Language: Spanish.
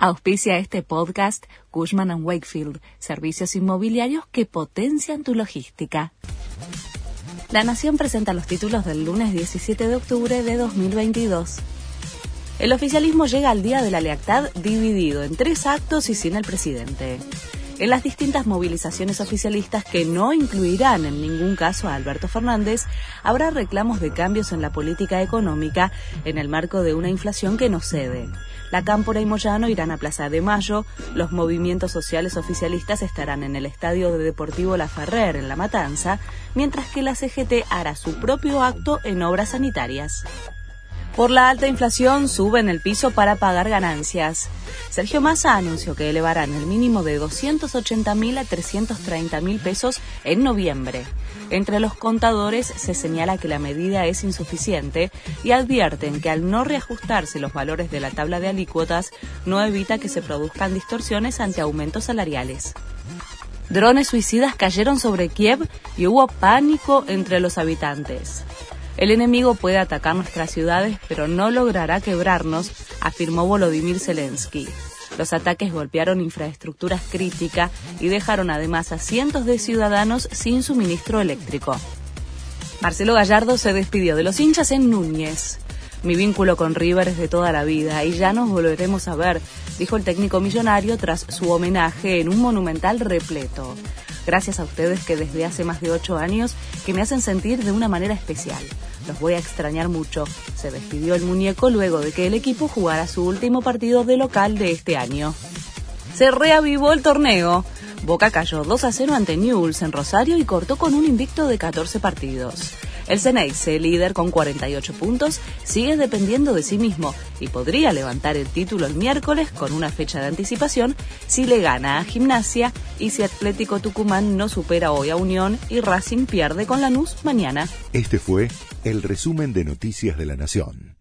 Auspicia este podcast Cushman ⁇ Wakefield, servicios inmobiliarios que potencian tu logística. La Nación presenta los títulos del lunes 17 de octubre de 2022. El oficialismo llega al Día de la Lealtad dividido en tres actos y sin el presidente en las distintas movilizaciones oficialistas que no incluirán en ningún caso a Alberto Fernández, habrá reclamos de cambios en la política económica en el marco de una inflación que no cede. La Cámpora y Moyano irán a Plaza de Mayo, los movimientos sociales oficialistas estarán en el Estadio de Deportivo La Ferrer en La Matanza, mientras que la CGT hará su propio acto en obras sanitarias. Por la alta inflación suben el piso para pagar ganancias. Sergio Massa anunció que elevarán el mínimo de 280 mil a 330 mil pesos en noviembre. Entre los contadores se señala que la medida es insuficiente y advierten que al no reajustarse los valores de la tabla de alícuotas no evita que se produzcan distorsiones ante aumentos salariales. Drones suicidas cayeron sobre Kiev y hubo pánico entre los habitantes. El enemigo puede atacar nuestras ciudades, pero no logrará quebrarnos, afirmó Volodymyr Zelensky. Los ataques golpearon infraestructuras críticas y dejaron además a cientos de ciudadanos sin suministro eléctrico. Marcelo Gallardo se despidió de los hinchas en Núñez. Mi vínculo con River es de toda la vida y ya nos volveremos a ver, dijo el técnico millonario tras su homenaje en un monumental repleto. Gracias a ustedes que desde hace más de ocho años que me hacen sentir de una manera especial. Los voy a extrañar mucho. Se despidió el muñeco luego de que el equipo jugara su último partido de local de este año. Se reavivó el torneo. Boca cayó 2 a 0 ante Newell's en Rosario y cortó con un invicto de 14 partidos. El Ceneice, líder con 48 puntos, sigue dependiendo de sí mismo y podría levantar el título el miércoles con una fecha de anticipación si le gana a Gimnasia y si Atlético Tucumán no supera hoy a Unión y Racing pierde con Lanús mañana. Este fue el resumen de Noticias de la Nación.